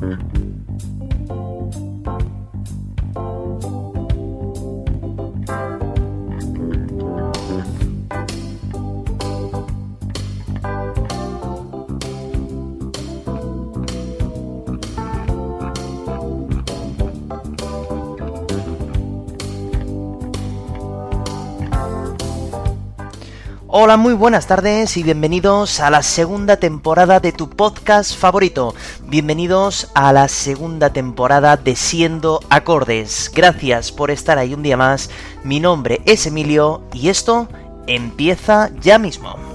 Mm-hmm. Hola, muy buenas tardes y bienvenidos a la segunda temporada de tu podcast favorito. Bienvenidos a la segunda temporada de Siendo Acordes. Gracias por estar ahí un día más. Mi nombre es Emilio y esto empieza ya mismo.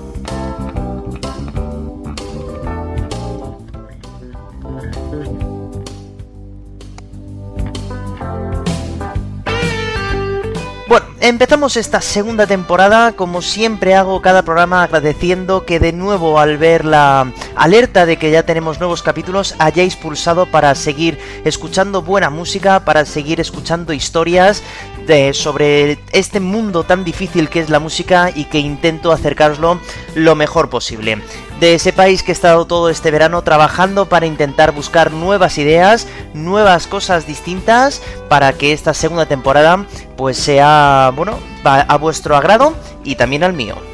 Empezamos esta segunda temporada, como siempre hago cada programa agradeciendo que de nuevo al ver la alerta de que ya tenemos nuevos capítulos hayáis pulsado para seguir escuchando buena música, para seguir escuchando historias sobre este mundo tan difícil que es la música y que intento acercaroslo lo mejor posible. De sepáis que he estado todo este verano trabajando para intentar buscar nuevas ideas, nuevas cosas distintas para que esta segunda temporada pues sea, bueno, a vuestro agrado y también al mío.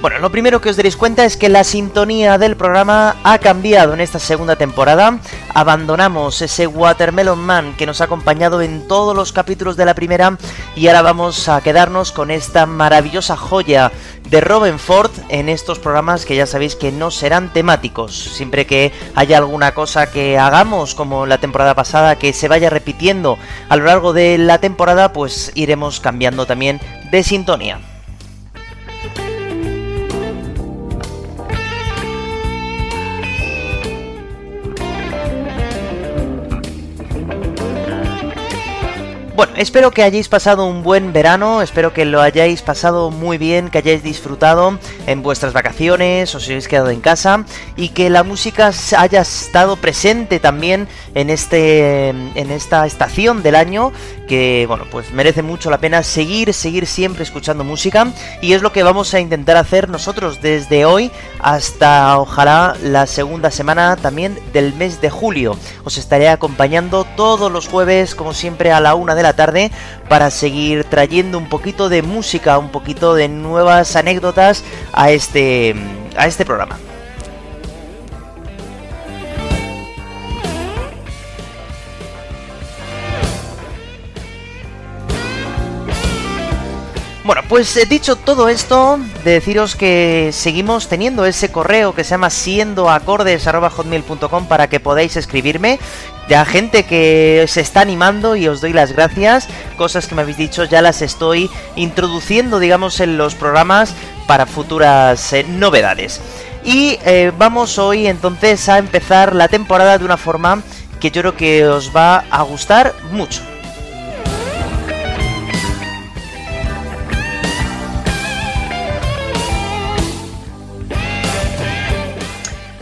Bueno, lo primero que os daréis cuenta es que la sintonía del programa ha cambiado en esta segunda temporada. Abandonamos ese Watermelon Man que nos ha acompañado en todos los capítulos de la primera y ahora vamos a quedarnos con esta maravillosa joya de Robin Ford en estos programas que ya sabéis que no serán temáticos. Siempre que haya alguna cosa que hagamos, como la temporada pasada, que se vaya repitiendo a lo largo de la temporada, pues iremos cambiando también de sintonía. Bueno, espero que hayáis pasado un buen verano, espero que lo hayáis pasado muy bien, que hayáis disfrutado en vuestras vacaciones, os hayáis quedado en casa y que la música haya estado presente también en este en esta estación del año que bueno, pues merece mucho la pena seguir seguir siempre escuchando música y es lo que vamos a intentar hacer nosotros desde hoy hasta ojalá la segunda semana también del mes de julio. Os estaré acompañando todos los jueves como siempre a la una de la tarde para seguir trayendo un poquito de música, un poquito de nuevas anécdotas a este, a este programa. Bueno, pues he dicho todo esto, de deciros que seguimos teniendo ese correo que se llama siendoacordes.hotmail.com para que podáis escribirme. Ya gente que se está animando y os doy las gracias. Cosas que me habéis dicho ya las estoy introduciendo, digamos, en los programas para futuras eh, novedades. Y eh, vamos hoy entonces a empezar la temporada de una forma que yo creo que os va a gustar mucho.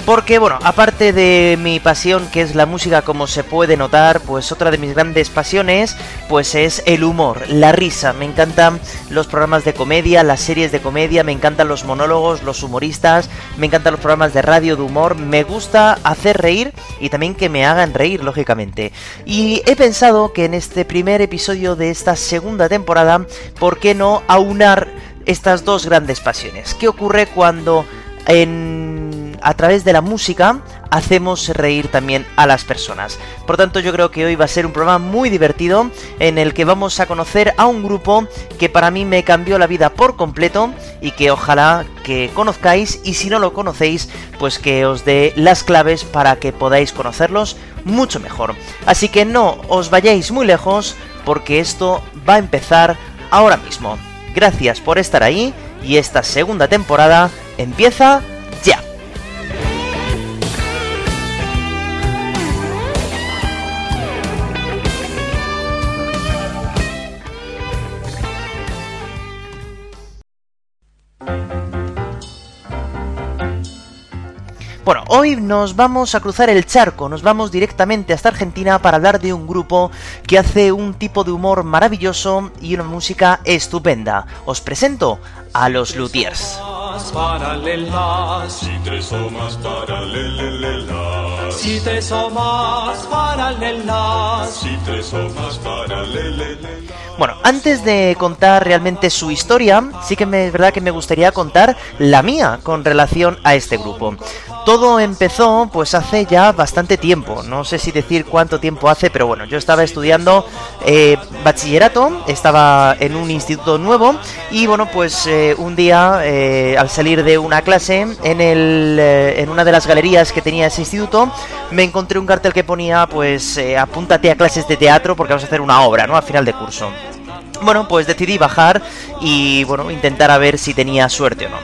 Porque, bueno, aparte de mi pasión, que es la música, como se puede notar, pues otra de mis grandes pasiones, pues es el humor, la risa. Me encantan los programas de comedia, las series de comedia, me encantan los monólogos, los humoristas, me encantan los programas de radio de humor. Me gusta hacer reír y también que me hagan reír, lógicamente. Y he pensado que en este primer episodio de esta segunda temporada, ¿por qué no aunar estas dos grandes pasiones? ¿Qué ocurre cuando en a través de la música hacemos reír también a las personas. Por tanto, yo creo que hoy va a ser un programa muy divertido en el que vamos a conocer a un grupo que para mí me cambió la vida por completo y que ojalá que conozcáis y si no lo conocéis, pues que os dé las claves para que podáis conocerlos mucho mejor. Así que no os vayáis muy lejos porque esto va a empezar ahora mismo. Gracias por estar ahí y esta segunda temporada empieza Bueno, hoy nos vamos a cruzar el charco, nos vamos directamente hasta Argentina para hablar de un grupo que hace un tipo de humor maravilloso y una música estupenda. Os presento a los Luthiers. Si tres o más Si tres o más Si tres o más Bueno, antes de contar realmente su historia, sí que es verdad que me gustaría contar la mía con relación a este grupo. Todo empezó pues hace ya bastante tiempo, no sé si decir cuánto tiempo hace, pero bueno, yo estaba estudiando eh, bachillerato, estaba en un instituto nuevo y bueno, pues eh, un día eh, al salir de una clase en, el, en una de las galerías que tenía ese instituto me encontré un cartel que ponía pues apúntate a clases de teatro porque vamos a hacer una obra, ¿no? Al final de curso. Bueno, pues decidí bajar y bueno, intentar a ver si tenía suerte o no.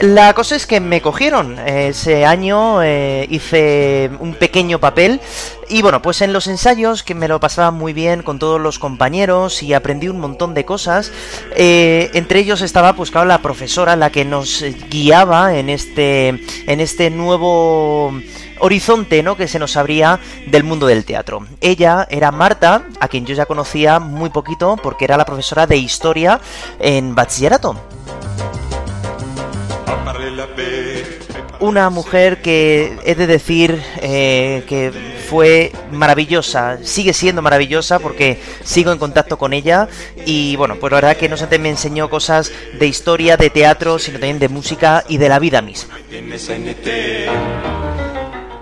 La cosa es que me cogieron. Ese año eh, hice un pequeño papel y bueno, pues en los ensayos que me lo pasaba muy bien con todos los compañeros y aprendí un montón de cosas. Eh, entre ellos estaba pues claro la profesora la que nos guiaba en este en este nuevo horizonte ¿no? que se nos abría del mundo del teatro. Ella era Marta, a quien yo ya conocía muy poquito porque era la profesora de historia en bachillerato. Una mujer que he de decir eh, que fue maravillosa, sigue siendo maravillosa porque sigo en contacto con ella y bueno, pues la verdad que no solamente me enseñó cosas de historia, de teatro, sino también de música y de la vida misma.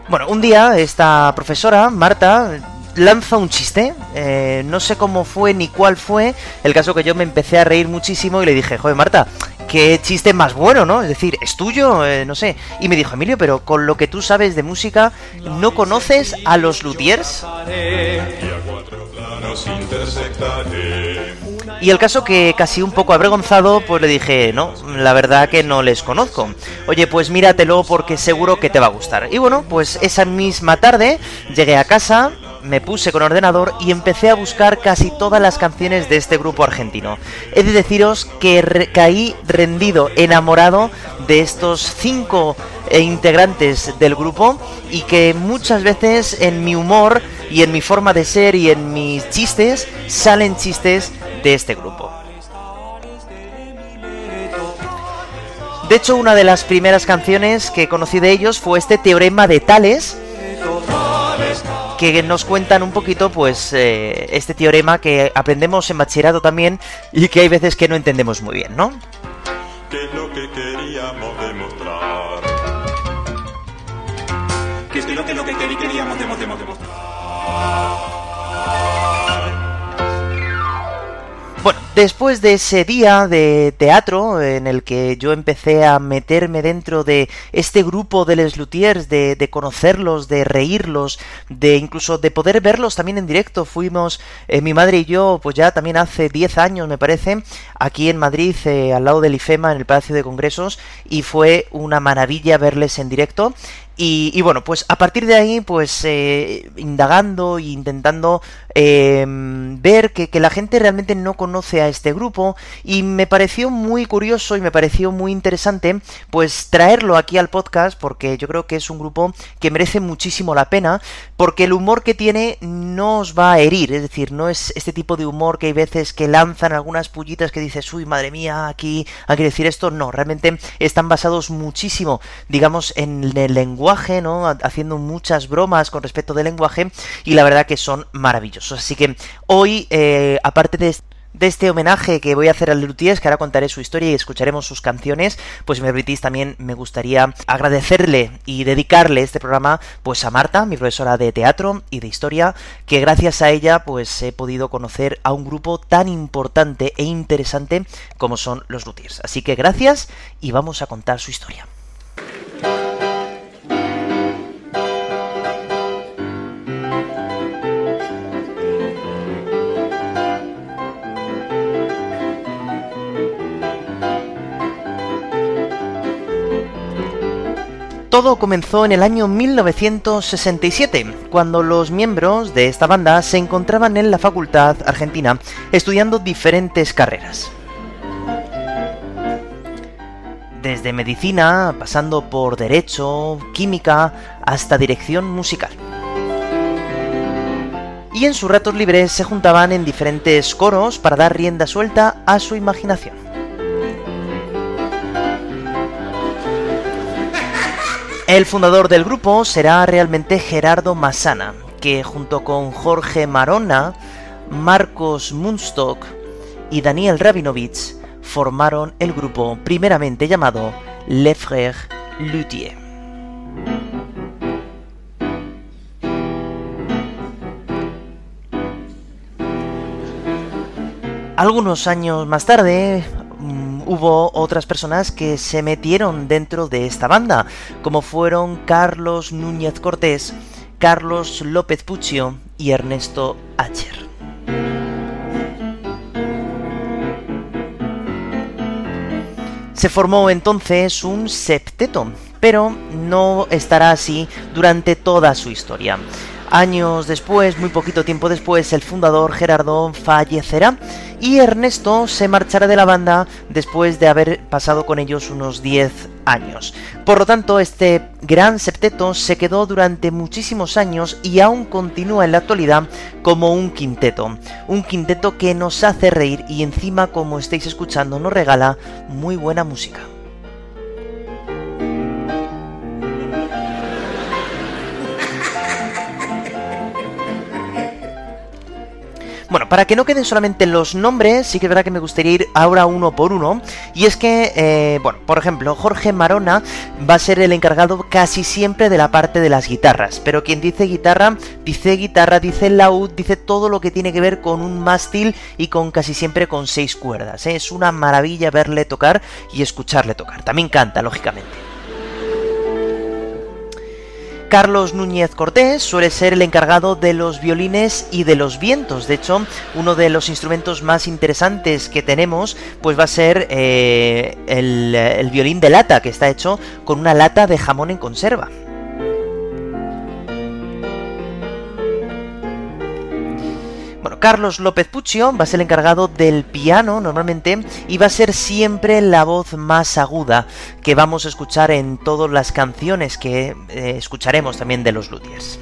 Bueno, un día esta profesora, Marta, lanza un chiste. Eh, no sé cómo fue ni cuál fue. El caso que yo me empecé a reír muchísimo y le dije, joder, Marta, qué chiste más bueno, ¿no? Es decir, ¿es tuyo? Eh, no sé. Y me dijo, Emilio, pero con lo que tú sabes de música, ¿no conoces a los luthiers? Y el caso que casi un poco avergonzado, pues le dije, no, la verdad que no les conozco. Oye, pues míratelo porque seguro que te va a gustar. Y bueno, pues esa misma tarde llegué a casa, me puse con ordenador y empecé a buscar casi todas las canciones de este grupo argentino. He de deciros que caí rendido, enamorado de estos cinco eh, integrantes del grupo y que muchas veces en mi humor y en mi forma de ser y en mis chistes salen chistes de este grupo. De hecho, una de las primeras canciones que conocí de ellos fue este Teorema de Tales, que nos cuentan un poquito, pues, eh, este teorema que aprendemos en bachillerato también y que hay veces que no entendemos muy bien, ¿no? ¿Qué es lo que queríamos demostrar? ¿Qué es lo que, lo que queríamos demostrar? Bueno, después de ese día de teatro en el que yo empecé a meterme dentro de este grupo de Les Luthiers, de, conocerlos, de reírlos, de incluso de poder verlos también en directo, fuimos eh, mi madre y yo, pues ya también hace 10 años me parece, aquí en Madrid, eh, al lado del IFEMA, en el Palacio de Congresos, y fue una maravilla verles en directo. Y, bueno, pues a partir de ahí, pues eh, indagando e intentando em, ver que, que, la gente realmente no conoce a este grupo. Y me pareció muy curioso y me pareció muy interesante pues traerlo aquí al podcast porque yo creo que es un grupo que merece muchísimo la pena porque el humor que tiene no os va a herir, es decir, no es este tipo de humor que hay veces que lanzan algunas pullitas que dices, uy, madre mía, aquí hay que decir esto, no, realmente están basados muchísimo, digamos, en el lenguaje ¿no? Haciendo muchas bromas con respecto del lenguaje y la verdad que son maravillosos. Así que hoy, eh, aparte de de este homenaje que voy a hacer al Luthiers, que ahora contaré su historia y escucharemos sus canciones, pues me permitís también me gustaría agradecerle y dedicarle este programa pues a Marta, mi profesora de teatro y de historia, que gracias a ella pues he podido conocer a un grupo tan importante e interesante como son los Luthiers. Así que gracias y vamos a contar su historia. Todo comenzó en el año 1967, cuando los miembros de esta banda se encontraban en la facultad argentina estudiando diferentes carreras. desde medicina, pasando por derecho, química, hasta dirección musical. Y en sus ratos libres se juntaban en diferentes coros para dar rienda suelta a su imaginación. El fundador del grupo será realmente Gerardo Massana, que junto con Jorge Marona, Marcos Munstock y Daniel Rabinovich formaron el grupo primeramente llamado Les Frères Luthier. Algunos años más tarde hubo otras personas que se metieron dentro de esta banda, como fueron Carlos Núñez Cortés, Carlos López Puccio y Ernesto Acher. Se formó entonces un septeto, pero no estará así durante toda su historia. Años después, muy poquito tiempo después, el fundador Gerardo fallecerá y Ernesto se marchará de la banda después de haber pasado con ellos unos 10 años. Por lo tanto, este gran septeto se quedó durante muchísimos años y aún continúa en la actualidad como un quinteto. Un quinteto que nos hace reír y encima, como estáis escuchando, nos regala muy buena música. Bueno, para que no queden solamente los nombres, sí que es verdad que me gustaría ir ahora uno por uno. Y es que, eh, bueno, por ejemplo, Jorge Marona va a ser el encargado casi siempre de la parte de las guitarras. Pero quien dice guitarra, dice guitarra, dice laúd, dice todo lo que tiene que ver con un mástil y con casi siempre con seis cuerdas. ¿eh? Es una maravilla verle tocar y escucharle tocar. También canta, lógicamente. Carlos Núñez Cortés suele ser el encargado de los violines y de los vientos. De hecho, uno de los instrumentos más interesantes que tenemos, pues va a ser eh, el, el violín de lata, que está hecho con una lata de jamón en conserva. Carlos López Puccio va a ser el encargado del piano normalmente y va a ser siempre la voz más aguda que vamos a escuchar en todas las canciones que eh, escucharemos también de los Luthiers.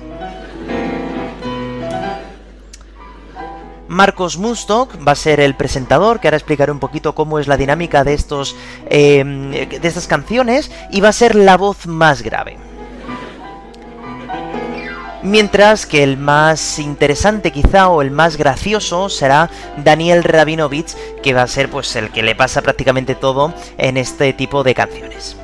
Marcos Munstock va a ser el presentador, que ahora explicaré un poquito cómo es la dinámica de, estos, eh, de estas canciones, y va a ser la voz más grave. Mientras que el más interesante quizá o el más gracioso será Daniel Rabinovich, que va a ser pues el que le pasa prácticamente todo en este tipo de canciones.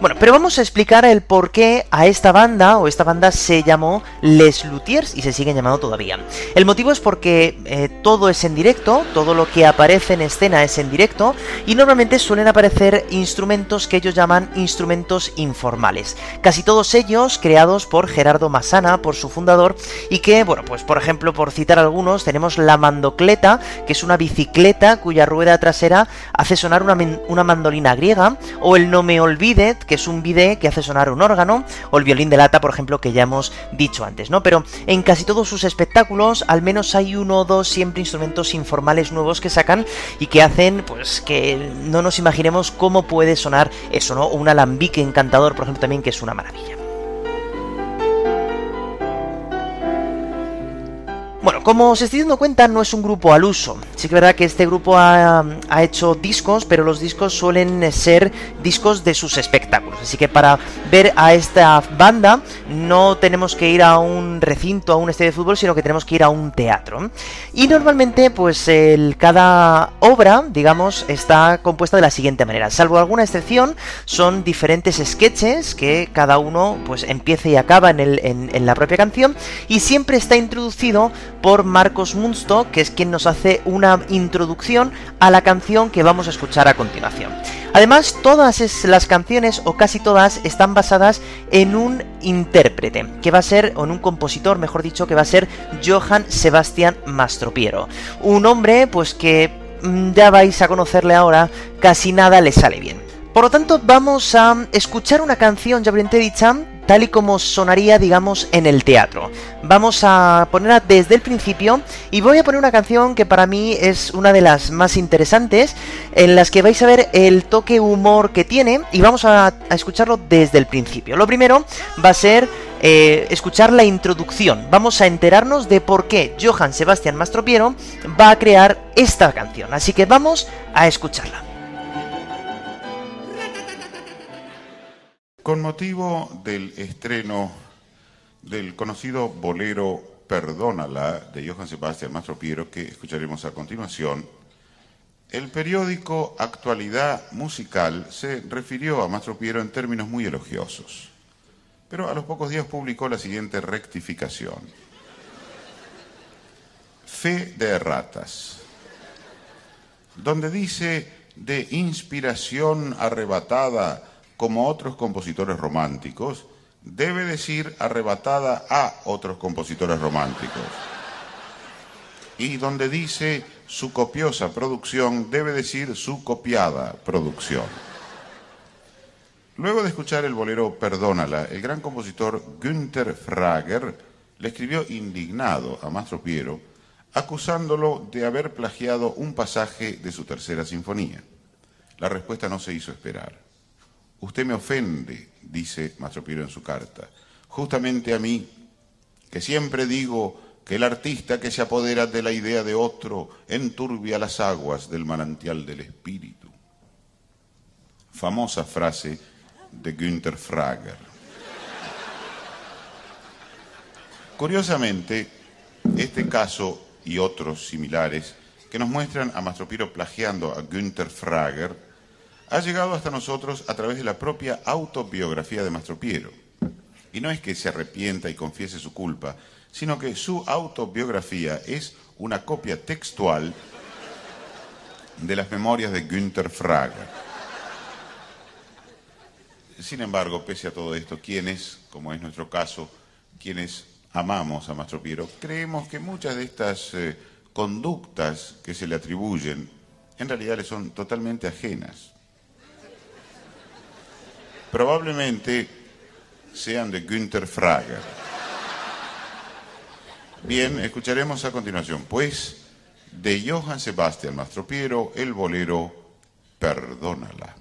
Bueno, pero vamos a explicar el por qué a esta banda, o esta banda se llamó Les Luthiers y se siguen llamando todavía. El motivo es porque eh, todo es en directo, todo lo que aparece en escena es en directo, y normalmente suelen aparecer instrumentos que ellos llaman instrumentos informales. Casi todos ellos creados por Gerardo Masana, por su fundador, y que, bueno, pues por ejemplo, por citar algunos, tenemos la mandocleta, que es una bicicleta cuya rueda trasera hace sonar una, una mandolina griega, o el No me olvide, que es un bidé que hace sonar un órgano, o el violín de lata, por ejemplo, que ya hemos dicho antes, ¿no? Pero en casi todos sus espectáculos, al menos hay uno o dos siempre instrumentos informales nuevos que sacan y que hacen, pues, que no nos imaginemos cómo puede sonar eso, ¿no? Un alambique encantador, por ejemplo, también, que es una maravilla. Como os estoy dando cuenta, no es un grupo al uso. Sí que es verdad que este grupo ha, hecho discos, pero los discos suelen ser discos de sus espectáculos. Así que para ver a esta banda no tenemos que ir a un recinto, a un estadio de fútbol, sino que tenemos que ir a un teatro. Y normalmente, pues el, cada obra, digamos, está compuesta de la siguiente manera. Salvo alguna excepción, son diferentes sketches que cada uno pues empieza y acaba en, el, en la propia canción y siempre está introducido Marcos Munsto, que es quien nos hace una introducción a la canción que vamos a escuchar a continuación. Además, todas las canciones, o casi todas, están basadas en un intérprete, que va a ser, o en un compositor, mejor dicho, que va a ser Johann Sebastian Mastropiero. Un hombre, pues que mm, ya vais a conocerle ahora, casi nada le sale bien. Por lo tanto, vamos a escuchar una canción ya dicha tal y como sonaría, digamos, en el teatro. Vamos a ponerla desde el principio y voy a poner una canción que para mí es una de las más interesantes, en las que vais a ver el toque humor que tiene y vamos a, escucharlo desde el principio. Lo primero va a ser eh, escuchar la introducción. Vamos a enterarnos de por qué Johann Sebastian Mastropiero va a crear esta canción. Así que vamos a escucharla. Con motivo del estreno del conocido bolero Perdónala de Johann Sebastian Mastropiero que escucharemos a continuación, el periódico Actualidad Musical se refirió a Mastropiero en términos muy elogiosos. Pero a los pocos días publicó la siguiente rectificación. Fe de ratas, donde dice de inspiración arrebatada como otros compositores románticos, debe decir arrebatada a otros compositores románticos. Y donde dice su copiosa producción, debe decir su copiada producción. Luego de escuchar el bolero Perdónala, el gran compositor Günther Frager le escribió indignado a Mastro Piero, acusándolo de haber plagiado un pasaje de su tercera sinfonía. La respuesta no se hizo esperar. Usted me ofende, dice Mastro Piero en su carta, justamente a mí, que siempre digo que el artista que se apodera de la idea de otro enturbia las aguas del manantial del espíritu. Famosa frase de Günther Frager. Curiosamente, este caso y otros similares que nos muestran a Mastropiero plagiando a Günther Frager ha llegado hasta nosotros a través de la propia autobiografía de Mastropiero. Y no es que se arrepienta y confiese su culpa, sino que su autobiografía es una copia textual de las memorias de Günther Frager. Sin embargo, pese a todo esto, quienes, como es nuestro caso, quienes amamos a Mastro Piero, creemos que muchas de estas eh, conductas que se le atribuyen en realidad le son totalmente ajenas. Probablemente sean de Günther Frager. Bien, escucharemos a continuación, pues, de Johann Sebastian Mastropiero, el bolero Perdónala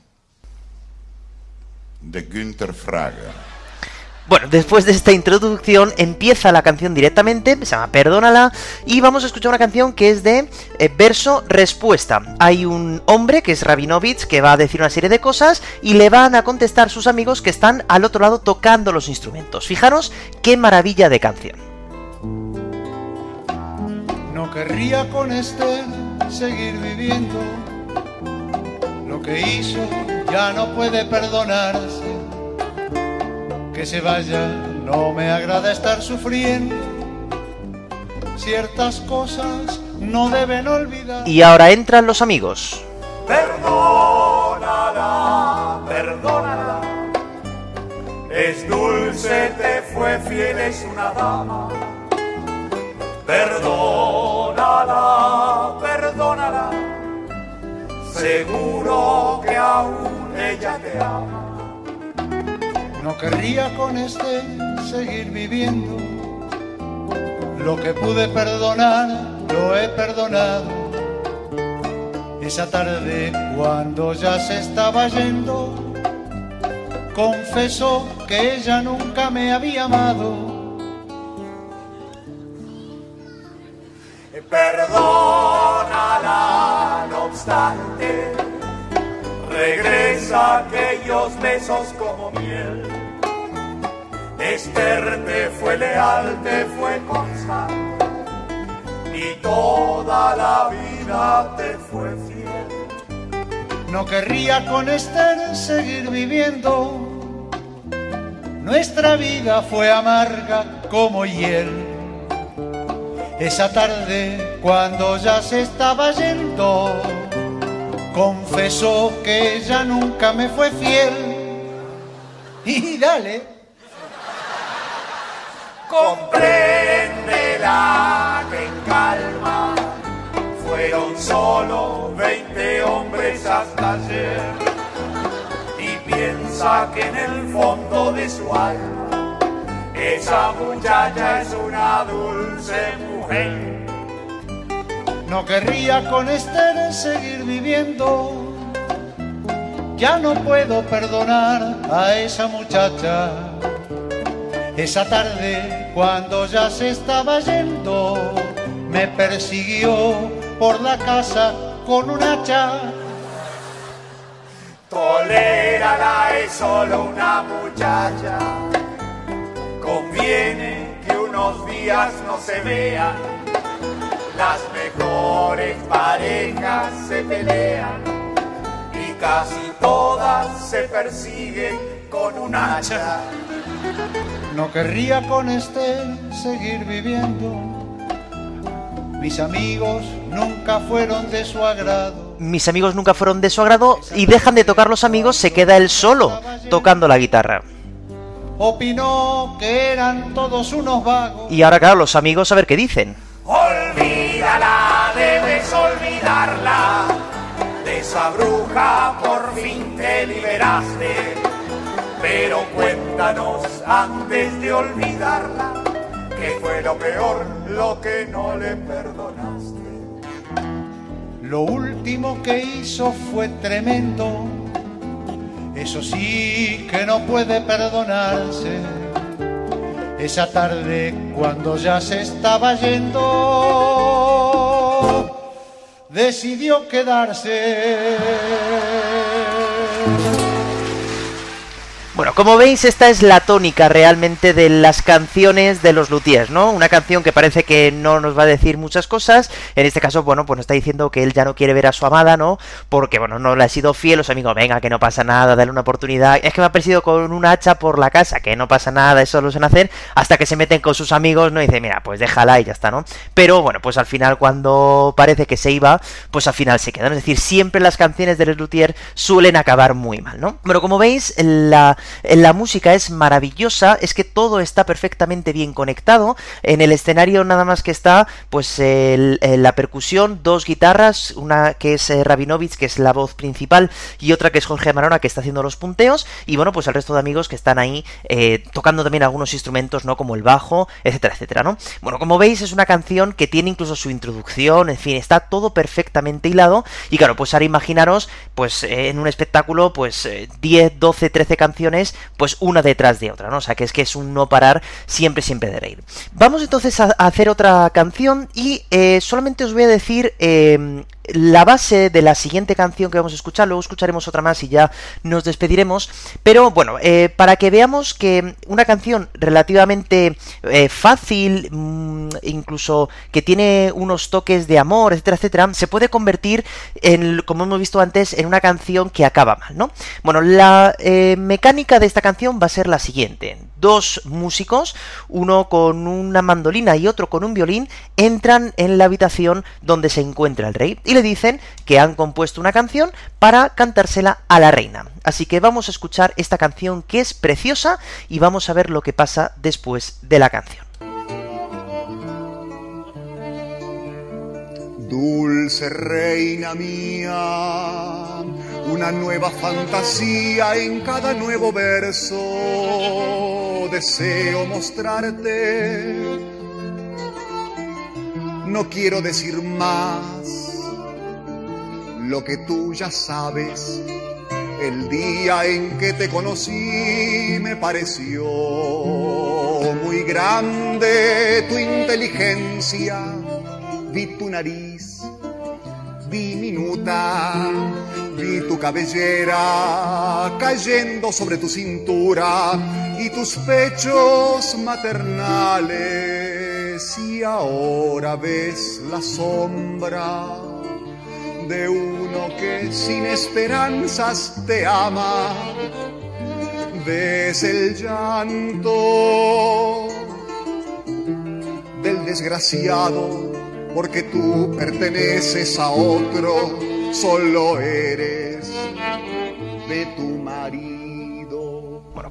de Günther Frager. Bueno, después de esta introducción empieza la canción directamente, se llama Perdónala, y vamos a escuchar una canción que es de eh, verso-respuesta. Hay un hombre que es Rabinovich que va a decir una serie de cosas y le van a contestar sus amigos que están al otro lado tocando los instrumentos. Fijaros qué maravilla de canción. No querría con este seguir viviendo lo que hizo ya no puede perdonarse. Que se vaya, no me agrada estar sufriendo. Ciertas cosas no deben olvidar. Y ahora entran los amigos. Perdónala, perdónala. Es dulce, te fue fiel, es una dama. Perdónala, perdónala. Seguro que aún ella te ama. No querría con este seguir viviendo. Lo que pude perdonar, lo he perdonado. Esa tarde, cuando ya se estaba yendo, confesó que ella nunca me había amado. Perdónala, no obstante, regresa aquellos besos como miel. Esther te fue leal, te fue constante, y toda la vida te fue fiel. No querría con Esther seguir viviendo. Nuestra vida fue amarga como hiel. Esa tarde, cuando ya se estaba yendo, confesó que ella nunca me fue fiel. Y dale. Compréndela que en calma fueron solo 20 hombres hasta ayer. Y piensa que en el fondo de su alma esa muchacha es una dulce mujer. No querría con Esther seguir viviendo. Ya no puedo perdonar a esa muchacha. Esa tarde, cuando ya se estaba yendo, me persiguió por la casa con un hacha. Tolérala, es solo una muchacha. Conviene que unos días no se vean. Las mejores parejas se pelean y casi todas se persiguen con un hacha. No querría con Esther seguir viviendo. Mis amigos nunca fueron de su agrado. Mis amigos nunca fueron de su agrado y dejan de tocar los amigos, se queda él solo tocando la guitarra. Opinó que eran todos unos vagos. Y ahora, claro, los amigos a ver qué dicen. Olvídala, debes olvidarla. De esa bruja por fin te liberaste. Pero antes de olvidarla, ¿qué fue lo peor, lo que no le perdonaste? Lo último que hizo fue tremendo. Eso sí que no puede perdonarse. Esa tarde cuando ya se estaba yendo, decidió quedarse. Bueno, como veis, esta es la tónica realmente de las canciones de los Luthiers, ¿no? Una canción que parece que no nos va a decir muchas cosas. En este caso, bueno, pues nos está diciendo que él ya no quiere ver a su amada, ¿no? Porque, bueno, no le ha sido fiel. Los amigos, venga, que no pasa nada, dale una oportunidad. Es que me ha perseguido con un hacha por la casa, que no pasa nada, eso lo suelen hacer. Hasta que se meten con sus amigos, ¿no? Y dice, mira, pues déjala y ya está, ¿no? Pero, bueno, pues al final, cuando parece que se iba, pues al final se quedan. Es decir, siempre las canciones de Les Luthiers suelen acabar muy mal, ¿no? Bueno, como veis, la la música es maravillosa, es que todo está perfectamente bien conectado. En el escenario nada más que está, pues la percusión, dos guitarras, una que es eh, Rabinovich, que es la voz principal, y otra que es Jorge Marona, que está haciendo los punteos, y bueno, pues el resto de amigos que están ahí eh, tocando también algunos instrumentos, ¿no? Como el bajo, etcétera, etcétera, ¿no? Bueno, como veis, es una canción que tiene incluso su introducción, en fin, está todo perfectamente hilado, y claro, pues ahora imaginaros, pues en un espectáculo, pues 10, 12, 13 canciones, pues una detrás de otra, ¿no? O sea, que es que es un no parar siempre, siempre de reír. Vamos entonces a, hacer otra canción y eh, solamente os voy a decir eh, la base de la siguiente canción que vamos a escuchar, luego escucharemos otra más y ya nos despediremos, pero bueno, eh, para que veamos que una canción relativamente eh, fácil, mm, incluso que tiene unos toques de amor, etcétera, etcétera, se puede convertir en, como hemos visto antes, en una canción que acaba mal, ¿no? Bueno, la eh, mecánica de esta canción va a ser la siguiente. Dos músicos, uno con una mandolina y otro con un violín, entran en la habitación donde se encuentra el rey y dicen que han compuesto una canción para cantársela a la reina. Así que vamos a escuchar esta canción que es preciosa y vamos a ver lo que pasa después de la canción. Dulce reina mía, una nueva fantasía en cada nuevo verso. Deseo mostrarte, no quiero decir más lo que tú ya sabes. El día en que te conocí me pareció muy grande tu inteligencia. Vi tu nariz diminuta, vi tu cabellera cayendo sobre tu cintura y tus pechos maternales. Y ahora ves la sombra de uno que sin esperanzas te ama. Ves el llanto del desgraciado porque tú perteneces a otro, solo eres de tu marido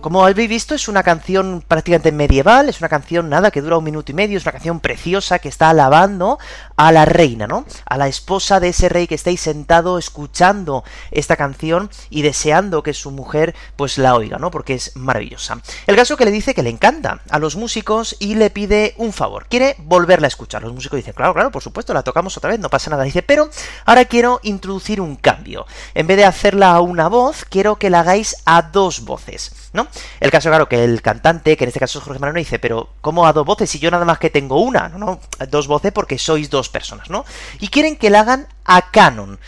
como habéis visto, es una canción prácticamente medieval, es una canción nada que dura un minuto y medio, es una canción preciosa que está alabando a la reina, ¿no? A la esposa de ese rey que estáis sentado escuchando esta canción y deseando que su mujer pues la oiga, ¿no? Porque es maravillosa. El caso que le dice que le encanta a los músicos y le pide un favor, quiere volverla a escuchar. Los músicos dicen, claro, claro, por supuesto, la tocamos otra vez, no pasa nada. Dice, pero ahora quiero introducir un cambio. En vez de hacerla a una voz, quiero que la hagáis a dos voces, ¿no? El caso, claro, que el cantante, que en este caso es Jorge Marano, dice, pero ¿cómo a dos voces si yo nada más que tengo una? No, dos voces porque sois dos personas, ¿no? Y quieren que la hagan a canon.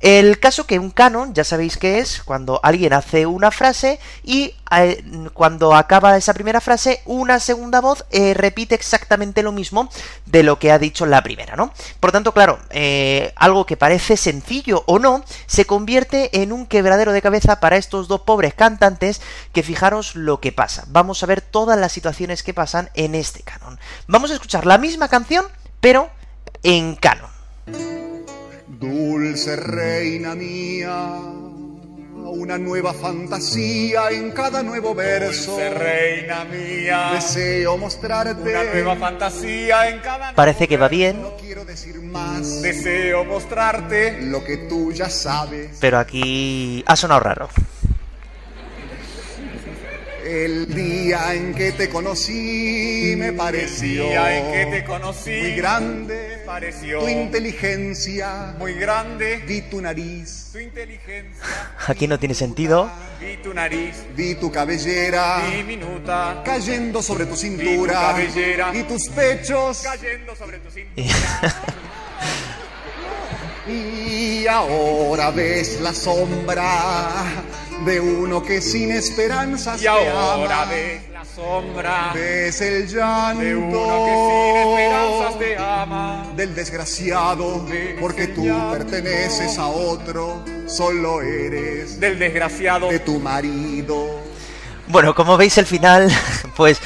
El caso que un canon, ya sabéis que es cuando alguien hace una frase y eh, cuando acaba esa primera frase, una segunda voz eh, repite exactamente lo mismo de lo que ha dicho la primera, ¿no? Por tanto, claro, eh, algo que parece sencillo o no, se convierte en un quebradero de cabeza para estos dos pobres cantantes que fijaros lo que pasa. Vamos a ver todas las situaciones que pasan en este canon. Vamos a escuchar la misma canción, pero en canon. Dulce reina mía, una nueva fantasía en cada nuevo verso. Dulce reina mía, Deseo mostrarte una nueva fantasía en cada Parece que va bien, No quiero decir más Deseo mostrarte lo que tú ya sabes. pero aquí ha sonado raro. El día en que te conocí me pareció El día en que te conocí muy grande pareció tu inteligencia. muy grande Vi tu nariz, tu inteligencia Aquí no tiene sentido. vi tu nariz vi tu cabellera diminuta cayendo sobre tu cintura cabellera. y tus pechos. cayendo sobre tu cintura Y ahora ves la sombra de uno que sin esperanzas y ahora te ama. ves la sombra Ves el llanto de uno que sin esperanzas te ama del desgraciado, Ves porque tú llanto perteneces a otro, solo eres del desgraciado de tu marido. Bueno, como veis el final, pues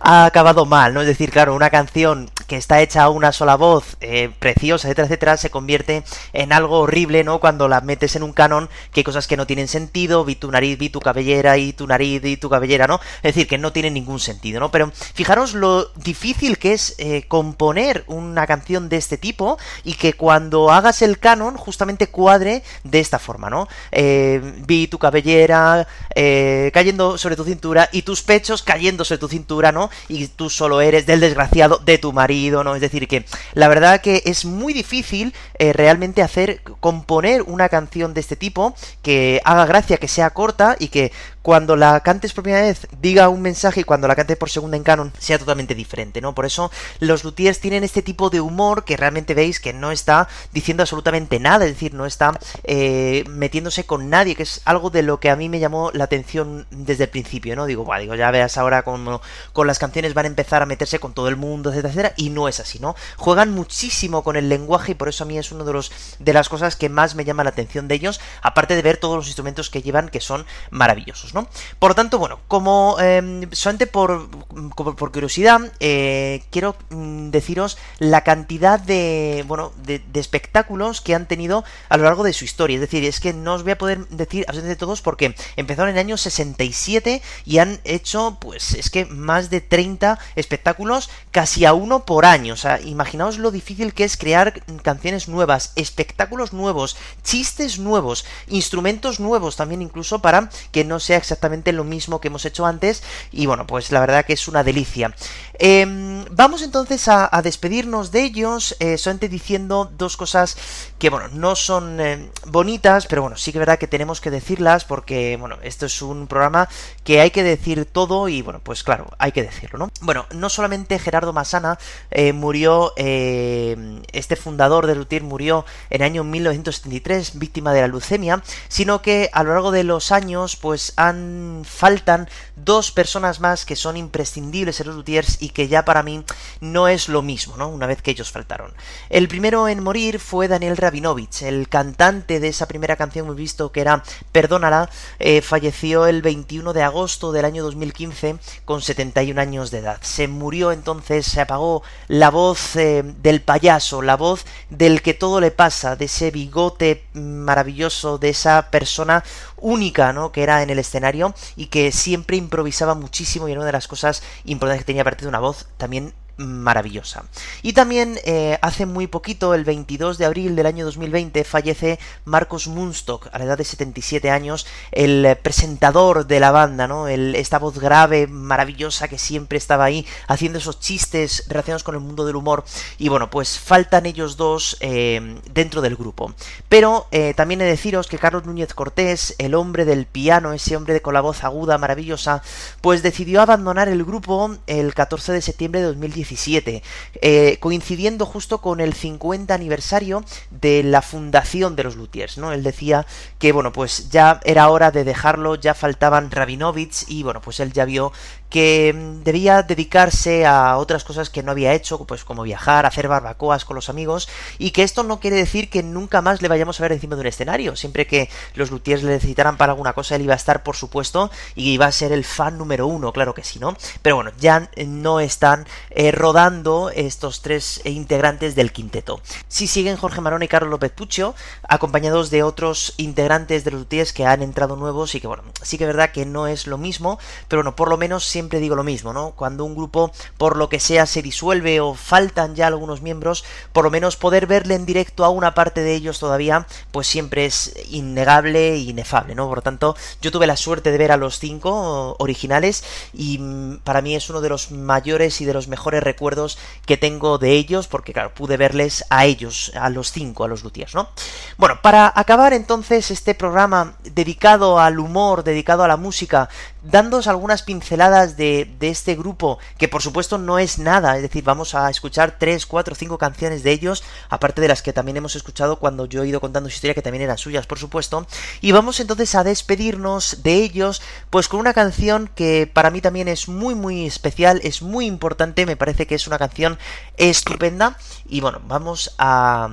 ha acabado mal, ¿no? Es decir, claro, una canción que está hecha a una sola voz, eh, preciosa, etcétera, etcétera, se convierte en algo horrible, ¿no? Cuando la metes en un canon, que hay cosas que no tienen sentido, vi tu nariz, vi tu cabellera, y tu nariz, y tu cabellera, ¿no? Es decir, que no tiene ningún sentido, ¿no? Pero fijaros lo difícil que es eh, componer una canción de este tipo y que cuando hagas el canon justamente cuadre de esta forma, ¿no? Eh, vi tu cabellera eh, cayendo sobre tu cintura y tus pechos cayendo sobre tu cintura, ¿no? Y tú solo eres del desgraciado de tu marido, ¿no? Es decir, que la verdad que es muy difícil eh, realmente hacer, componer una canción de este tipo que haga gracia, que sea corta y que cuando la cantes por primera vez diga un mensaje y cuando la cantes por segunda en canon sea totalmente diferente, ¿no? Por eso los luthiers tienen este tipo de humor que realmente veis que no está diciendo absolutamente nada, es decir, no está eh, metiéndose con nadie, que es algo de lo que a mí me llamó la atención desde el principio, ¿no? Digo, digo, ya veas ahora como con las canciones van a empezar a meterse con todo el mundo, etcétera, etcétera, y no es así, ¿no? Juegan muchísimo con el lenguaje y por eso a mí es uno de los de las cosas que más me llama la atención de ellos, aparte de ver todos los instrumentos que llevan que son maravillosos, ¿no? Por lo tanto, bueno, como eh, solamente por, curiosidad, eh, quiero mm, deciros la cantidad de, bueno, de, de espectáculos que han tenido a lo largo de su historia. Es decir, es que no os voy a poder decir absolutamente todos porque empezaron en el año 67 y han hecho, pues, es que más de 30 espectáculos, casi a uno por año. O sea, imaginaos lo difícil que es crear canciones nuevas, espectáculos nuevos, chistes nuevos, instrumentos nuevos también incluso para que no sea exactamente lo mismo que hemos hecho antes. Y bueno, pues la verdad que es una delicia. Eh, vamos entonces a, a, despedirnos de ellos, eh, solamente diciendo dos cosas que, bueno, no son eh, bonitas, pero bueno, sí que es verdad que tenemos que decirlas porque, bueno, esto es un programa que hay que decir todo y, bueno, pues claro, hay que decirlo, ¿no? Bueno, no solamente Gerardo Masana eh, murió, eh, este fundador de Luthier murió en el año 1973, víctima de la leucemia, sino que a lo largo de los años, pues han faltan dos personas más que son imprescindibles en los luthiers y que ya para mí no es lo mismo, ¿no? Una vez que ellos faltaron. El primero en morir fue Daniel Rabinovich, el cantante de esa primera canción hemos visto que era Perdónala, eh, falleció el 21 de agosto del año 2015 con 71 años de edad. Se murió entonces, se apagó la voz eh, del payaso, la voz del que todo le pasa, de ese bigote maravilloso, de esa persona única, ¿no? Que era en el escenario y que siempre improvisaba muchísimo y era una de las cosas importantes que tenía aparte de una voz también maravillosa. Y también eh, hace muy poquito, el 22 de abril del año 2020, fallece Marcos Munstock, a la edad de 77 años, el presentador de la banda, ¿no? Esta voz grave, maravillosa, que siempre estaba ahí haciendo esos chistes relacionados con el mundo del humor. Y bueno, pues faltan ellos dos eh, dentro del grupo. Pero eh, también he de deciros que Carlos Núñez Cortés, el hombre del piano, ese hombre con la voz aguda, maravillosa, pues decidió abandonar el grupo el 14 de septiembre de 2017 eh, coincidiendo justo con el 50 aniversario de la fundación de los Luthiers, ¿no? Él decía que, bueno, pues ya era hora de dejarlo, ya faltaban Rabinovich y, bueno, pues él ya vio que mm, debía dedicarse a otras cosas que no había hecho, pues como viajar, hacer barbacoas con los amigos, y que esto no quiere decir que nunca más le vayamos a ver encima de un escenario. Siempre que los luthiers le necesitaran para alguna cosa, él iba a estar, por supuesto, y iba a ser el fan número uno, claro que sí, ¿no? Pero bueno, ya no están eh, rodando estos tres integrantes del quinteto. Sí siguen Jorge Marón y Carlos López Puccio, acompañados de otros integrantes de los luthiers que han entrado nuevos y que, bueno, sí que es verdad que no es lo mismo, pero bueno, por lo menos siempre digo lo mismo, ¿no? Cuando un grupo, por lo que sea, se disuelve o faltan ya algunos miembros, por lo menos poder verle en directo a una parte de ellos todavía, pues siempre es innegable e inefable, ¿no? Por lo tanto, yo tuve la suerte de ver a los cinco originales y mm, para mí es uno de los mayores y de los mejores recuerdos que tengo de ellos, porque claro, pude verles a ellos, a los cinco, a los Lutiers, ¿no? Bueno, para acabar entonces este programa dedicado al humor, dedicado a la música, dándoos algunas pinceladas de, este grupo, que por supuesto no es nada, es decir, vamos a escuchar 3, 4, 5 canciones de ellos, aparte de las que también hemos escuchado cuando yo he ido contando su historia, que también eran suyas, por supuesto, y vamos entonces a despedirnos de ellos, pues con una canción que para mí también es muy, muy especial, es muy importante, me parece que es una canción estupenda, y bueno, vamos a,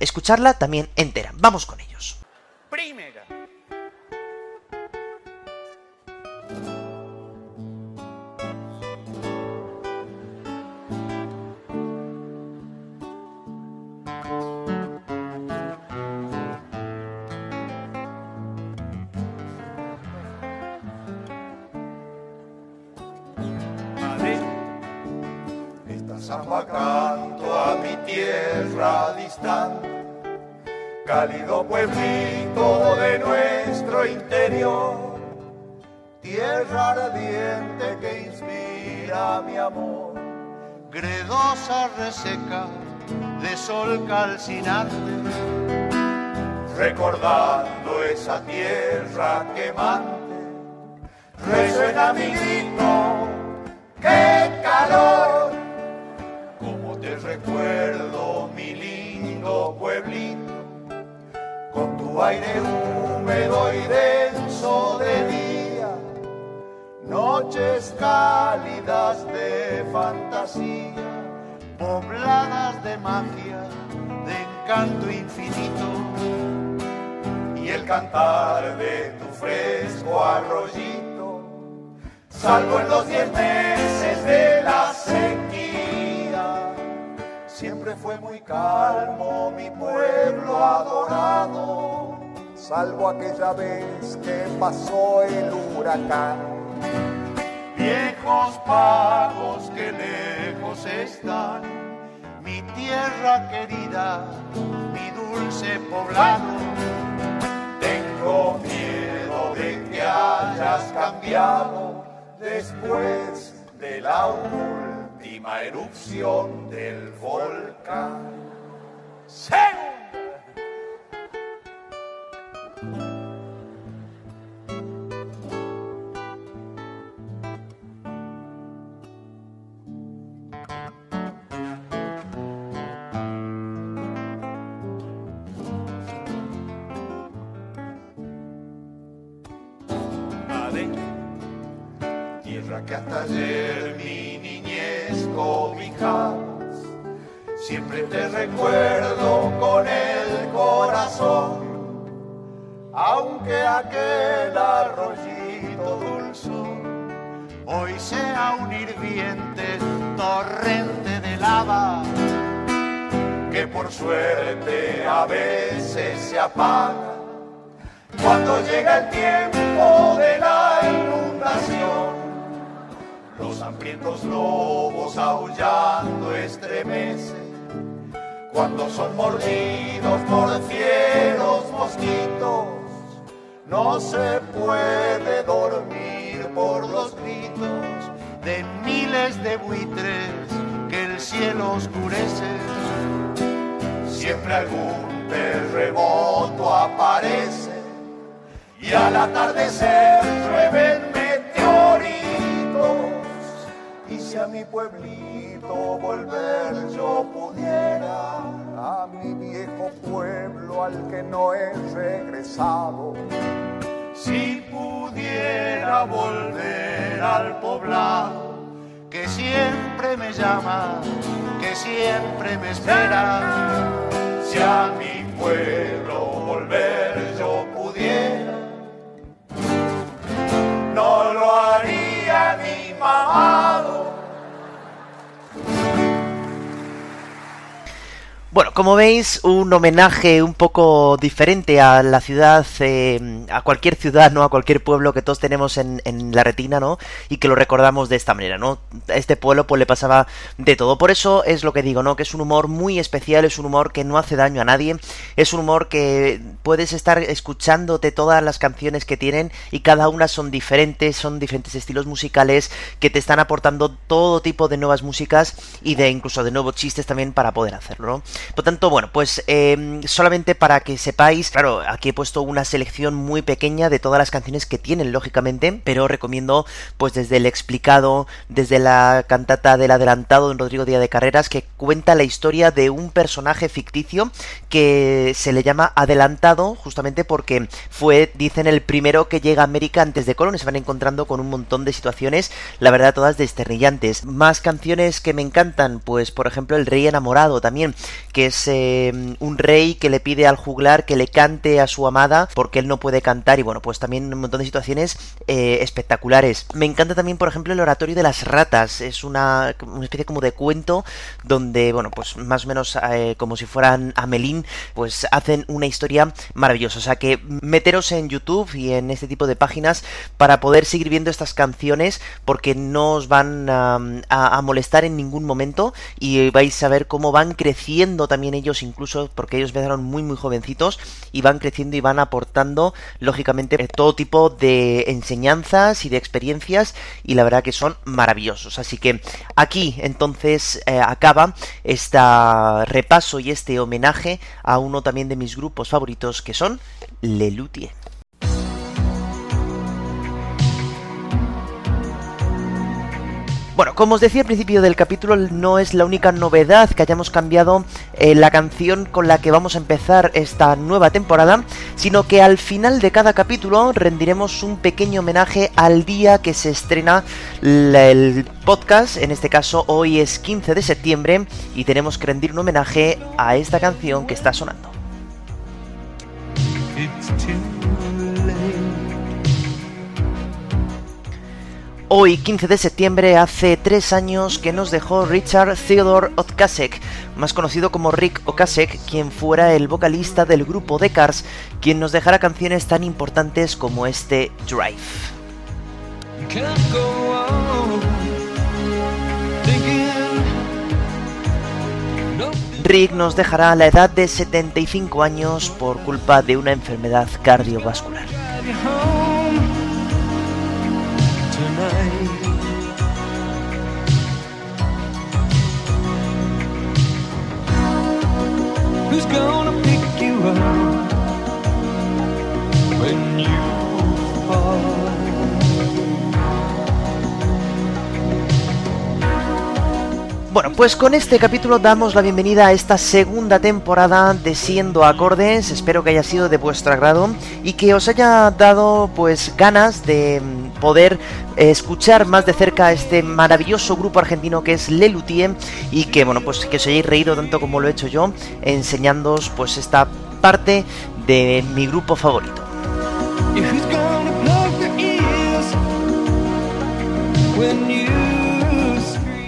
escucharla también entera, vamos con ellos. Cálido pueblito de nuestro interior, tierra ardiente que inspira mi amor, gredosa reseca de sol calcinante, recordando esa tierra quemante, resuena mi grito, qué calor te recuerdo, mi lindo pueblito, aire húmedo y denso de día, noches cálidas de fantasía, pobladas de magia, de encanto infinito, y el cantar de tu fresco arroyito, salvo en los diez meses de la sequía Siempre fue muy calmo mi pueblo adorado, salvo aquella vez que pasó el huracán. Viejos pagos que lejos están, mi tierra querida, mi dulce poblado. Tengo miedo de que hayas cambiado después de la última erupción del volcán. Algún terremoto aparece y al atardecer llueven meteoritos. Y si a mi pueblito volver yo pudiera, a mi viejo pueblo al que no he regresado. Si pudiera volver al poblado que siempre me llama, que siempre me espera, si a mi pueblo volver yo pudiera, no lo haría ni mamado. Bueno, como veis, un homenaje un poco diferente a la ciudad, eh, a cualquier ciudad, ¿no? A cualquier pueblo que todos tenemos en, en, la retina, ¿no? Y que lo recordamos de esta manera, ¿no? A este pueblo pues le pasaba de todo. Por eso es lo que digo, ¿no? Que es un humor muy especial, es un humor que no hace daño a nadie, es un humor que puedes estar escuchándote todas las canciones que tienen y cada una son diferentes, son diferentes estilos musicales que te están aportando todo tipo de nuevas músicas y de incluso de nuevos chistes también para poder hacerlo, ¿no? Por tanto, bueno, pues eh, solamente para que sepáis, claro, aquí he puesto una selección muy pequeña de todas las canciones que tienen, lógicamente, pero recomiendo, pues desde el explicado, desde la cantata del adelantado de Rodrigo Díaz de Carreras, que cuenta la historia de un personaje ficticio que se le llama adelantado, justamente porque fue, dicen, el primero que llega a América antes de Colón, y se van encontrando con un montón de situaciones, la verdad, todas desternillantes. Más canciones que me encantan, pues por ejemplo, El Rey Enamorado también, que es eh, un rey que le pide al juglar que le cante a su amada porque él no puede cantar y bueno, pues también un montón de situaciones eh, espectaculares. Me encanta también, por ejemplo, el oratorio de las ratas, es una, especie como de cuento donde, bueno, pues más o menos eh, como si fueran Amelín, pues hacen una historia maravillosa. O sea que meteros en YouTube y en este tipo de páginas para poder seguir viendo estas canciones porque no os van a molestar en ningún momento y vais a ver cómo van creciendo también ellos incluso porque ellos empezaron muy muy jovencitos y van creciendo y van aportando lógicamente todo tipo de enseñanzas y de experiencias y la verdad que son maravillosos. Así que aquí entonces eh, acaba este repaso y este homenaje a uno también de mis grupos favoritos que son Lelutier Bueno, como os decía al principio del capítulo, no es la única novedad que hayamos cambiado eh, la canción con la que vamos a empezar esta nueva temporada, sino que al final de cada capítulo rendiremos un pequeño homenaje al día que se estrena el podcast, en este caso hoy es 15 de septiembre, y tenemos que rendir un homenaje a esta canción que está sonando. Hoy, 15 de septiembre, hace tres años que nos dejó Richard Theodore Okasek, más conocido como Rick Okasek, quien fuera el vocalista del grupo The Cars, quien nos dejara canciones tan importantes como este Drive. Rick nos dejará a la edad de 75 años por culpa de una enfermedad cardiovascular. Who's gonna pick you up when you fall? Bueno, pues con este capítulo damos la bienvenida a esta segunda temporada de Siendo Acordes. Espero que haya sido de vuestro agrado y que os haya dado pues ganas de poder escuchar más de cerca este maravilloso grupo argentino que es Lelutier y que bueno, pues que os hayáis reído tanto como lo he hecho yo enseñándoos pues esta parte de mi grupo favorito.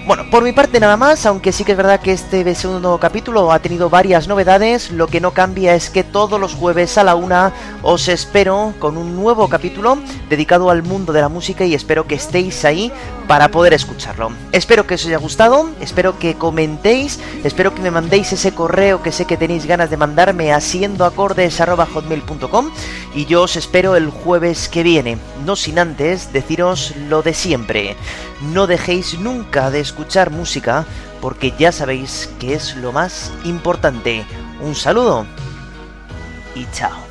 Bueno, por mi parte nada más, aunque sí que es verdad que este segundo capítulo ha tenido varias novedades, lo que no cambia es que todos los jueves a la una os espero con un nuevo capítulo dedicado al mundo de la música y espero que estéis ahí para poder escucharlo. Espero que os haya gustado, espero que comentéis, espero que me mandéis ese correo que sé que tenéis ganas de mandarme a siendoacordes.hotmail.com y yo os espero el jueves que viene, no sin antes deciros lo de siempre. No dejéis nunca de escuchar música porque ya sabéis que es lo más importante. Un saludo y chao.